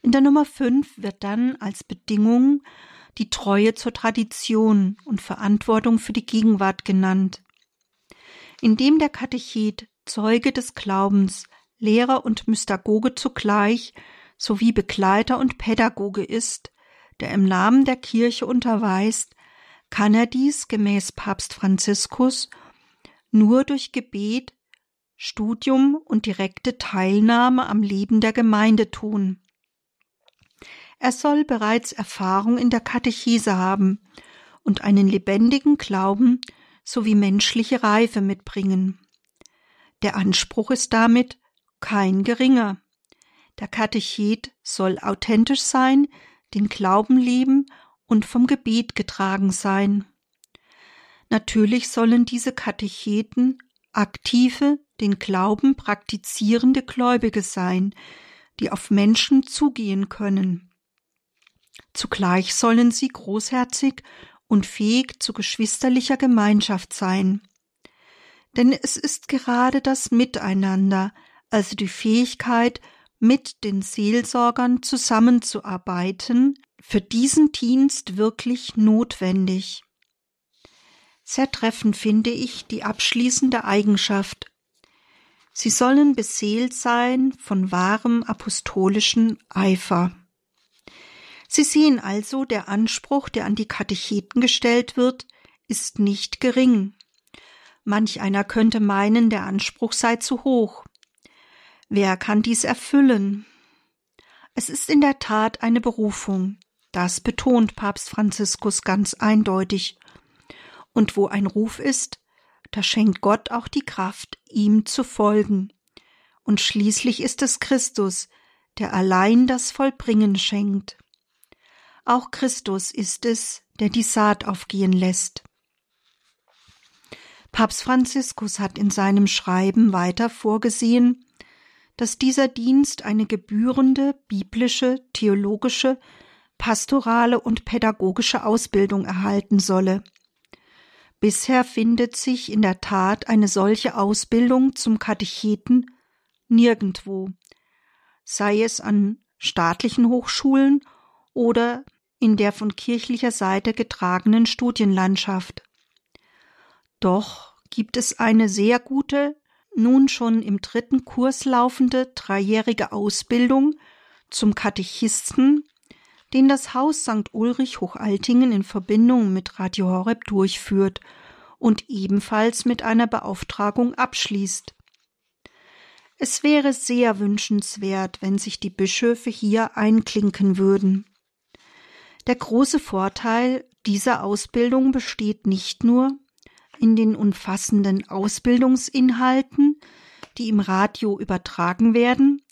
In der Nummer fünf wird dann als Bedingung die Treue zur Tradition und Verantwortung für die Gegenwart genannt. Indem der Katechet Zeuge des Glaubens, Lehrer und Mystagoge zugleich sowie Begleiter und Pädagoge ist, der im Namen der Kirche unterweist, kann er dies gemäß Papst Franziskus nur durch Gebet, Studium und direkte Teilnahme am Leben der Gemeinde tun. Er soll bereits Erfahrung in der Katechese haben und einen lebendigen Glauben sowie menschliche Reife mitbringen. Der Anspruch ist damit kein geringer. Der Katechet soll authentisch sein, den Glauben lieben und vom Gebet getragen sein. Natürlich sollen diese Katecheten aktive, den Glauben praktizierende Gläubige sein, die auf Menschen zugehen können. Zugleich sollen sie großherzig und fähig zu geschwisterlicher Gemeinschaft sein. Denn es ist gerade das Miteinander, also die Fähigkeit, mit den Seelsorgern zusammenzuarbeiten, für diesen Dienst wirklich notwendig. Sehr treffend finde ich die abschließende Eigenschaft. Sie sollen beseelt sein von wahrem apostolischen Eifer. Sie sehen also, der Anspruch, der an die Katecheten gestellt wird, ist nicht gering. Manch einer könnte meinen, der Anspruch sei zu hoch. Wer kann dies erfüllen? Es ist in der Tat eine Berufung. Das betont Papst Franziskus ganz eindeutig. Und wo ein Ruf ist, da schenkt Gott auch die Kraft, ihm zu folgen. Und schließlich ist es Christus, der allein das Vollbringen schenkt. Auch Christus ist es, der die Saat aufgehen lässt. Papst Franziskus hat in seinem Schreiben weiter vorgesehen, dass dieser Dienst eine gebührende biblische, theologische, pastorale und pädagogische Ausbildung erhalten solle. Bisher findet sich in der Tat eine solche Ausbildung zum Katecheten nirgendwo, sei es an staatlichen Hochschulen oder in der von kirchlicher Seite getragenen Studienlandschaft. Doch gibt es eine sehr gute, nun schon im dritten Kurs laufende dreijährige Ausbildung zum Katechisten, den das Haus St. Ulrich Hochaltingen in Verbindung mit Radio Horeb durchführt und ebenfalls mit einer Beauftragung abschließt. Es wäre sehr wünschenswert, wenn sich die Bischöfe hier einklinken würden. Der große Vorteil dieser Ausbildung besteht nicht nur in den umfassenden Ausbildungsinhalten, die im Radio übertragen werden,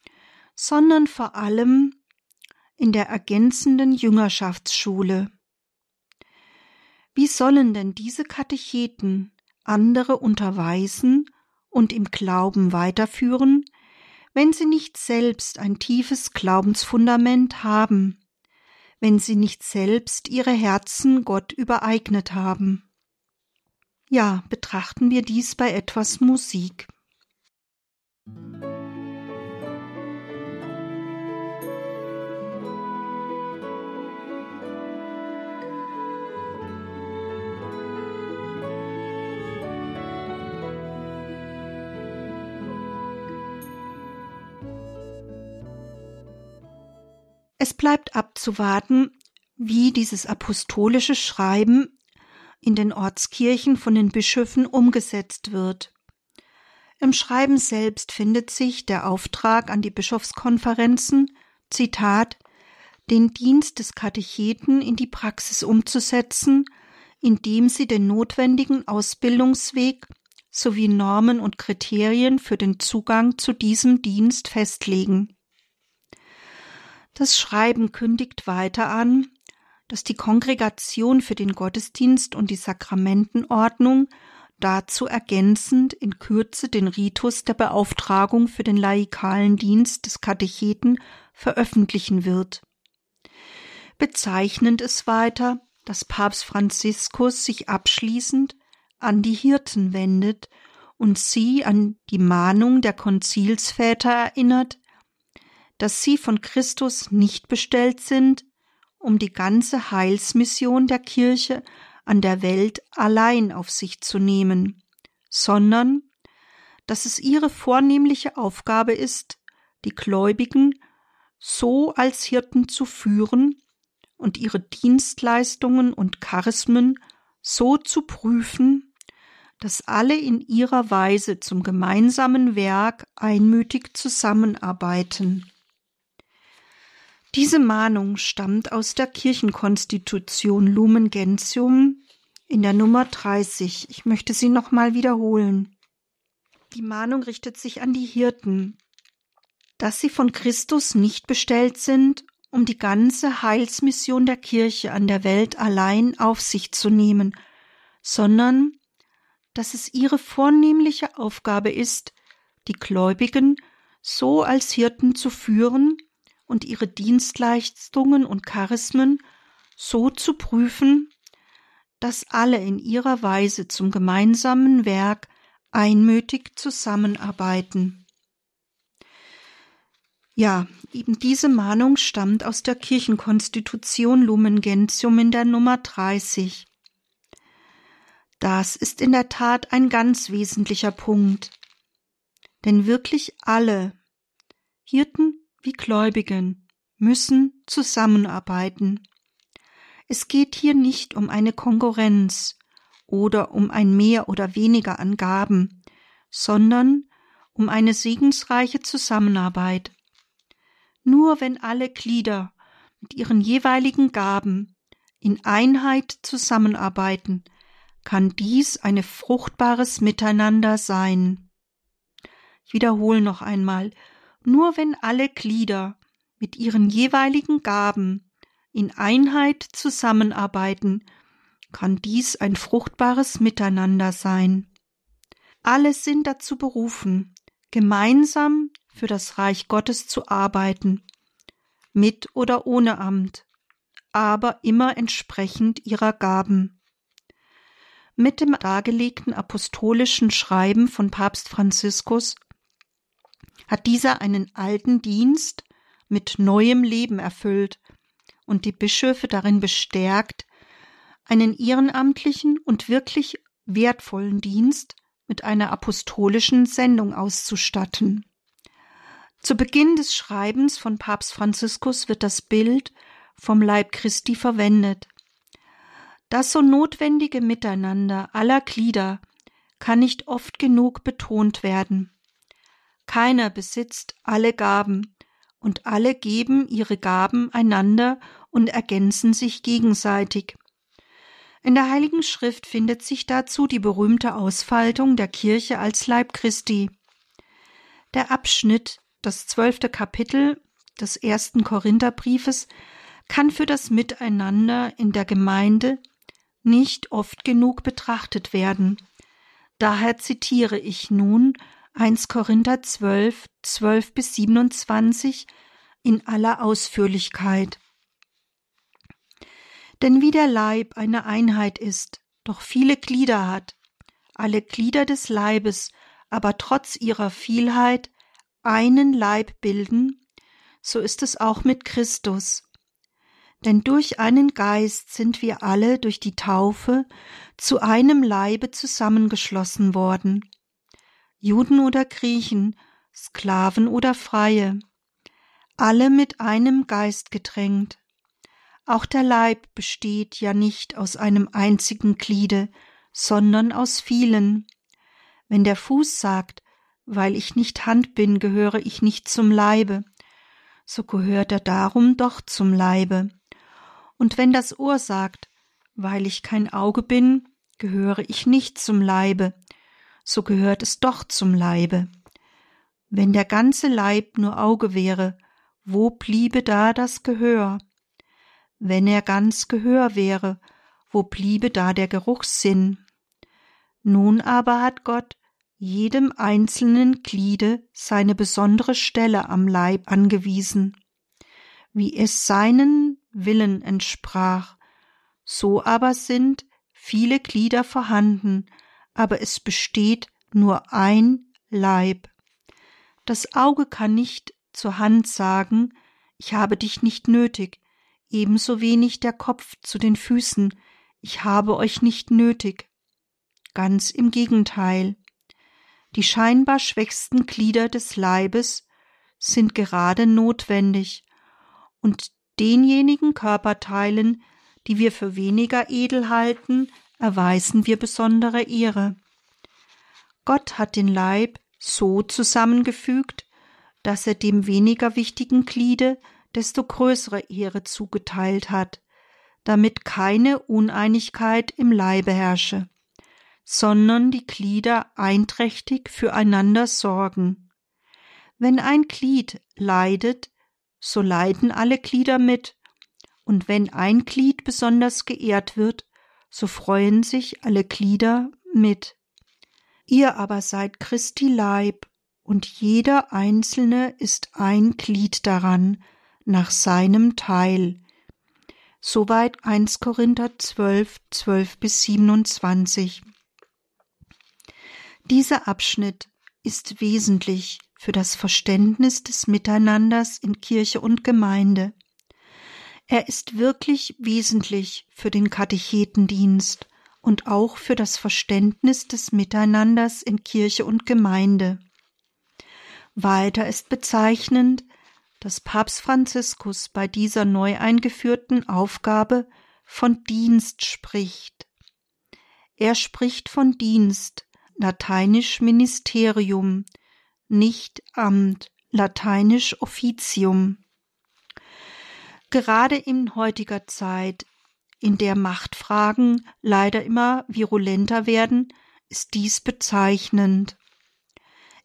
sondern vor allem in der ergänzenden Jüngerschaftsschule. Wie sollen denn diese Katecheten andere unterweisen und im Glauben weiterführen, wenn sie nicht selbst ein tiefes Glaubensfundament haben, wenn sie nicht selbst ihre Herzen Gott übereignet haben? Ja, betrachten wir dies bei etwas Musik. Es bleibt abzuwarten, wie dieses apostolische Schreiben in den Ortskirchen von den Bischöfen umgesetzt wird. Im Schreiben selbst findet sich der Auftrag an die Bischofskonferenzen, Zitat, den Dienst des Katecheten in die Praxis umzusetzen, indem sie den notwendigen Ausbildungsweg sowie Normen und Kriterien für den Zugang zu diesem Dienst festlegen. Das Schreiben kündigt weiter an, dass die Kongregation für den Gottesdienst und die Sakramentenordnung dazu ergänzend in Kürze den Ritus der Beauftragung für den laikalen Dienst des Katecheten veröffentlichen wird. Bezeichnend ist weiter, dass Papst Franziskus sich abschließend an die Hirten wendet und sie an die Mahnung der Konzilsväter erinnert, dass sie von Christus nicht bestellt sind, um die ganze Heilsmission der Kirche an der Welt allein auf sich zu nehmen, sondern dass es ihre vornehmliche Aufgabe ist, die Gläubigen so als Hirten zu führen und ihre Dienstleistungen und Charismen so zu prüfen, dass alle in ihrer Weise zum gemeinsamen Werk einmütig zusammenarbeiten. Diese Mahnung stammt aus der Kirchenkonstitution Lumen Gentium in der Nummer 30. Ich möchte sie nochmal wiederholen. Die Mahnung richtet sich an die Hirten, dass sie von Christus nicht bestellt sind, um die ganze Heilsmission der Kirche an der Welt allein auf sich zu nehmen, sondern dass es ihre vornehmliche Aufgabe ist, die Gläubigen so als Hirten zu führen und ihre Dienstleistungen und Charismen so zu prüfen, dass alle in ihrer Weise zum gemeinsamen Werk einmütig zusammenarbeiten. Ja, eben diese Mahnung stammt aus der Kirchenkonstitution Lumen Gentium in der Nummer 30. Das ist in der Tat ein ganz wesentlicher Punkt. Denn wirklich alle, Hirten wie Gläubigen, müssen zusammenarbeiten. Es geht hier nicht um eine Konkurrenz oder um ein Mehr oder weniger an Gaben, sondern um eine segensreiche Zusammenarbeit. Nur wenn alle Glieder mit ihren jeweiligen Gaben in Einheit zusammenarbeiten, kann dies ein fruchtbares Miteinander sein. Ich wiederhole noch einmal, nur wenn alle Glieder mit ihren jeweiligen Gaben in Einheit zusammenarbeiten, kann dies ein fruchtbares Miteinander sein. Alle sind dazu berufen, gemeinsam für das Reich Gottes zu arbeiten, mit oder ohne Amt, aber immer entsprechend ihrer Gaben. Mit dem dargelegten apostolischen Schreiben von Papst Franziskus hat dieser einen alten Dienst mit neuem Leben erfüllt und die Bischöfe darin bestärkt, einen ehrenamtlichen und wirklich wertvollen Dienst mit einer apostolischen Sendung auszustatten. Zu Beginn des Schreibens von Papst Franziskus wird das Bild vom Leib Christi verwendet. Das so notwendige Miteinander aller Glieder kann nicht oft genug betont werden. Keiner besitzt alle Gaben, und alle geben ihre Gaben einander und ergänzen sich gegenseitig. In der Heiligen Schrift findet sich dazu die berühmte Ausfaltung der Kirche als Leib Christi. Der Abschnitt das zwölfte Kapitel des ersten Korintherbriefes kann für das Miteinander in der Gemeinde nicht oft genug betrachtet werden. Daher zitiere ich nun 1 Korinther 12, 12 bis 27 in aller Ausführlichkeit. Denn wie der Leib eine Einheit ist, doch viele Glieder hat, alle Glieder des Leibes aber trotz ihrer Vielheit einen Leib bilden, so ist es auch mit Christus. Denn durch einen Geist sind wir alle durch die Taufe zu einem Leibe zusammengeschlossen worden. Juden oder Griechen, Sklaven oder Freie, alle mit einem Geist gedrängt. Auch der Leib besteht ja nicht aus einem einzigen Gliede, sondern aus vielen. Wenn der Fuß sagt, weil ich nicht Hand bin, gehöre ich nicht zum Leibe, so gehört er darum doch zum Leibe. Und wenn das Ohr sagt, weil ich kein Auge bin, gehöre ich nicht zum Leibe, so gehört es doch zum Leibe. Wenn der ganze Leib nur Auge wäre, wo bliebe da das Gehör? Wenn er ganz Gehör wäre, wo bliebe da der Geruchssinn? Nun aber hat Gott jedem einzelnen Gliede seine besondere Stelle am Leib angewiesen, wie es seinen Willen entsprach. So aber sind viele Glieder vorhanden, aber es besteht nur ein Leib. Das Auge kann nicht zur Hand sagen, ich habe dich nicht nötig, ebenso wenig der Kopf zu den Füßen, ich habe euch nicht nötig. Ganz im Gegenteil. Die scheinbar schwächsten Glieder des Leibes sind gerade notwendig, und denjenigen Körperteilen, die wir für weniger edel halten, erweisen wir besondere Ehre. Gott hat den Leib so zusammengefügt, dass er dem weniger wichtigen Gliede desto größere Ehre zugeteilt hat, damit keine Uneinigkeit im Leibe herrsche, sondern die Glieder einträchtig füreinander sorgen. Wenn ein Glied leidet, so leiden alle Glieder mit, und wenn ein Glied besonders geehrt wird, so freuen sich alle Glieder mit. Ihr aber seid Christi Leib, und jeder einzelne ist ein Glied daran, nach seinem Teil. Soweit 1 Korinther 12, 12 bis 27. Dieser Abschnitt ist wesentlich für das Verständnis des Miteinanders in Kirche und Gemeinde. Er ist wirklich wesentlich für den Katechetendienst und auch für das Verständnis des Miteinanders in Kirche und Gemeinde. Weiter ist bezeichnend, dass Papst Franziskus bei dieser neu eingeführten Aufgabe von Dienst spricht. Er spricht von Dienst, lateinisch Ministerium, nicht Amt, lateinisch Officium. Gerade in heutiger Zeit, in der Machtfragen leider immer virulenter werden, ist dies bezeichnend.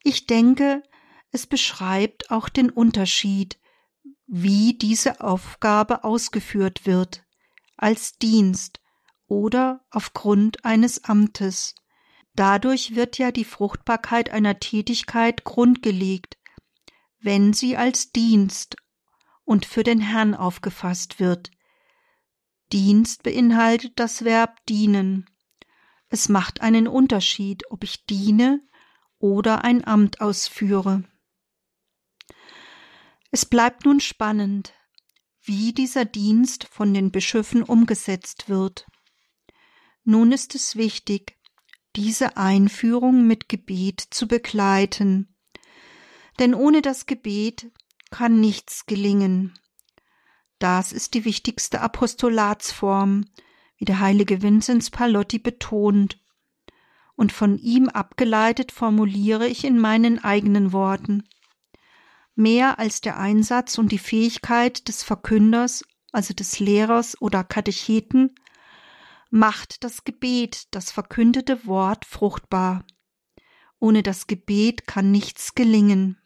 Ich denke, es beschreibt auch den Unterschied, wie diese Aufgabe ausgeführt wird, als Dienst oder aufgrund eines Amtes. Dadurch wird ja die Fruchtbarkeit einer Tätigkeit grundgelegt, wenn sie als Dienst und für den Herrn aufgefasst wird. Dienst beinhaltet das Verb dienen. Es macht einen Unterschied, ob ich diene oder ein Amt ausführe. Es bleibt nun spannend, wie dieser Dienst von den Bischöfen umgesetzt wird. Nun ist es wichtig, diese Einführung mit Gebet zu begleiten. Denn ohne das Gebet kann nichts gelingen. Das ist die wichtigste Apostolatsform, wie der heilige Vinzenz Palotti betont. Und von ihm abgeleitet formuliere ich in meinen eigenen Worten mehr als der Einsatz und die Fähigkeit des Verkünders, also des Lehrers oder Katecheten, macht das Gebet, das verkündete Wort fruchtbar. Ohne das Gebet kann nichts gelingen.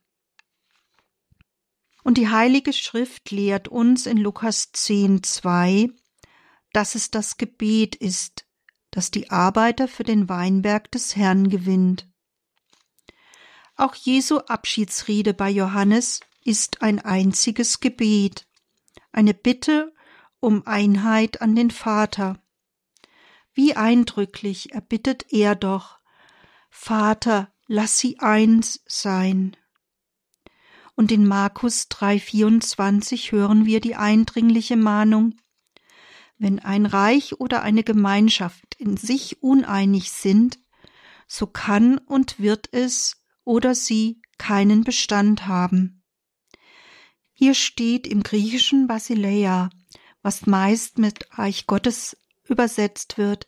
Und die Heilige Schrift lehrt uns in Lukas 10, 2, dass es das Gebet ist, das die Arbeiter für den Weinberg des Herrn gewinnt. Auch Jesu Abschiedsrede bei Johannes ist ein einziges Gebet, eine Bitte um Einheit an den Vater. Wie eindrücklich erbittet er doch, Vater, lass sie eins sein. Und in Markus 3,24 hören wir die eindringliche Mahnung, wenn ein Reich oder eine Gemeinschaft in sich uneinig sind, so kann und wird es oder sie keinen Bestand haben. Hier steht im griechischen Basileia, was meist mit Reich Gottes übersetzt wird.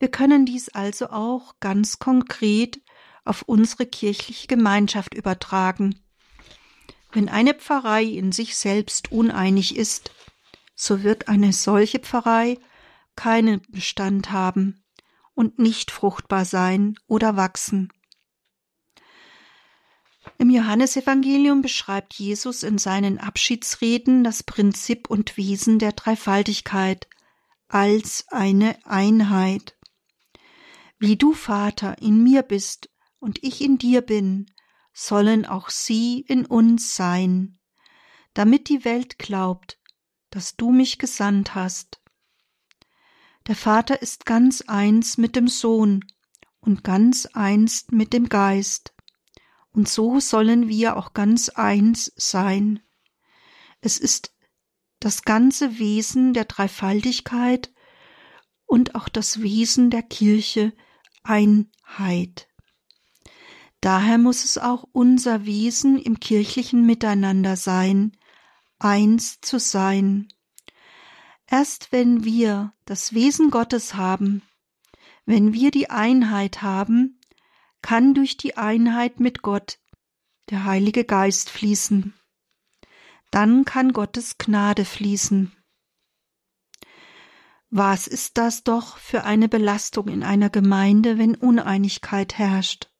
Wir können dies also auch ganz konkret auf unsere kirchliche Gemeinschaft übertragen. Wenn eine Pfarrei in sich selbst uneinig ist, so wird eine solche Pfarrei keinen Bestand haben und nicht fruchtbar sein oder wachsen. Im Johannesevangelium beschreibt Jesus in seinen Abschiedsreden das Prinzip und Wesen der Dreifaltigkeit als eine Einheit. Wie du, Vater, in mir bist und ich in dir bin, sollen auch sie in uns sein, damit die Welt glaubt, dass du mich gesandt hast. Der Vater ist ganz eins mit dem Sohn und ganz eins mit dem Geist, und so sollen wir auch ganz eins sein. Es ist das ganze Wesen der Dreifaltigkeit und auch das Wesen der Kirche Einheit. Daher muss es auch unser Wesen im kirchlichen Miteinander sein, eins zu sein. Erst wenn wir das Wesen Gottes haben, wenn wir die Einheit haben, kann durch die Einheit mit Gott der Heilige Geist fließen. Dann kann Gottes Gnade fließen. Was ist das doch für eine Belastung in einer Gemeinde, wenn Uneinigkeit herrscht?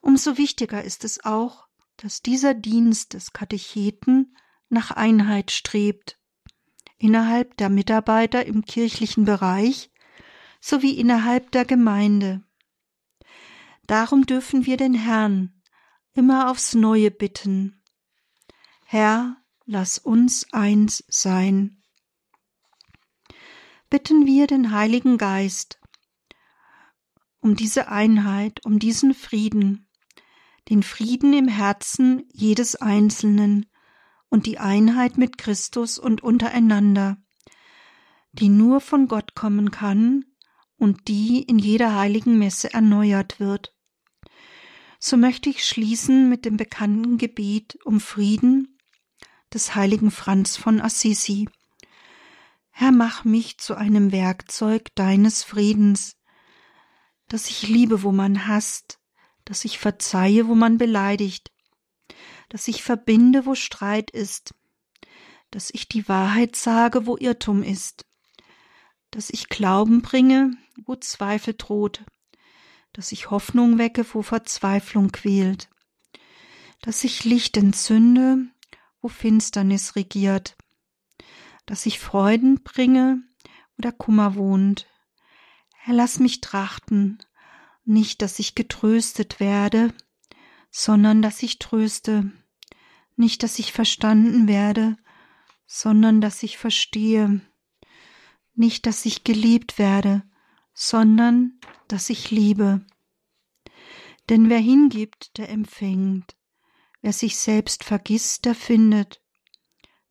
Umso wichtiger ist es auch, dass dieser Dienst des Katecheten nach Einheit strebt, innerhalb der Mitarbeiter im kirchlichen Bereich sowie innerhalb der Gemeinde. Darum dürfen wir den Herrn immer aufs Neue bitten. Herr, lass uns eins sein. Bitten wir den Heiligen Geist um diese Einheit, um diesen Frieden, den Frieden im Herzen jedes Einzelnen und die Einheit mit Christus und untereinander, die nur von Gott kommen kann und die in jeder heiligen Messe erneuert wird. So möchte ich schließen mit dem bekannten Gebet um Frieden des heiligen Franz von Assisi. Herr, mach mich zu einem Werkzeug deines Friedens, dass ich liebe, wo man hasst, dass ich verzeihe, wo man beleidigt, dass ich verbinde, wo Streit ist, dass ich die Wahrheit sage, wo Irrtum ist, dass ich Glauben bringe, wo Zweifel droht, dass ich Hoffnung wecke, wo Verzweiflung quält, dass ich Licht entzünde, wo Finsternis regiert, dass ich Freuden bringe, wo der Kummer wohnt. Herr, lass mich trachten, nicht, dass ich getröstet werde, sondern dass ich tröste, nicht, dass ich verstanden werde, sondern dass ich verstehe, nicht, dass ich geliebt werde, sondern dass ich liebe. Denn wer hingibt, der empfängt, wer sich selbst vergisst, der findet,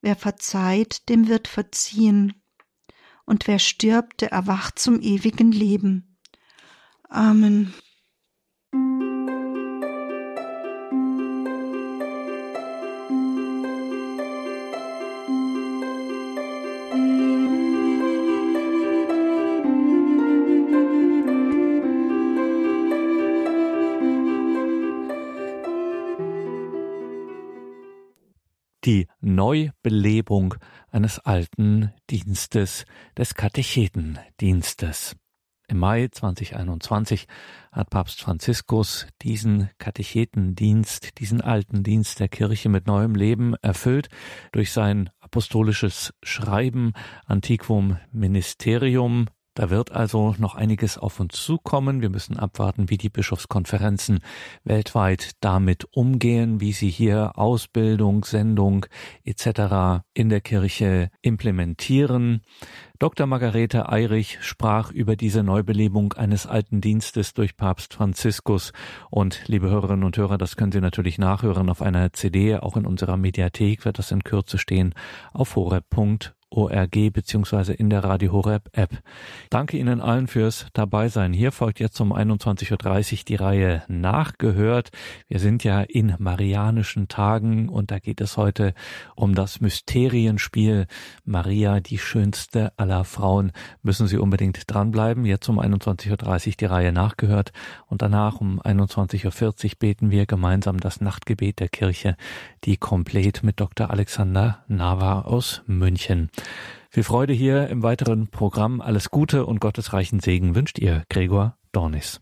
wer verzeiht, dem wird verziehen, und wer stirbt, der erwacht zum ewigen Leben. Amen. die Neubelebung eines alten Dienstes, des Katechetendienstes. Im Mai 2021 hat Papst Franziskus diesen Katechetendienst, diesen alten Dienst der Kirche mit neuem Leben erfüllt durch sein apostolisches Schreiben Antiquum Ministerium da wird also noch einiges auf uns zukommen. Wir müssen abwarten, wie die Bischofskonferenzen weltweit damit umgehen, wie sie hier Ausbildung, Sendung etc. in der Kirche implementieren. Dr. Margarete Eirich sprach über diese Neubelebung eines alten Dienstes durch Papst Franziskus. Und liebe Hörerinnen und Hörer, das können Sie natürlich nachhören auf einer CD. Auch in unserer Mediathek wird das in Kürze stehen auf horeb.org. ORG beziehungsweise in der Radio Horeb App. Danke Ihnen allen fürs Dabeisein. Hier folgt jetzt um 21.30 Uhr die Reihe Nachgehört. Wir sind ja in marianischen Tagen und da geht es heute um das Mysterienspiel Maria, die schönste aller Frauen. Müssen Sie unbedingt dranbleiben. Jetzt um 21.30 Uhr die Reihe Nachgehört und danach um 21.40 Uhr beten wir gemeinsam das Nachtgebet der Kirche, die komplett mit Dr. Alexander Nava aus München. Viel Freude hier im weiteren Programm. Alles Gute und gottesreichen Segen wünscht ihr Gregor Dornis.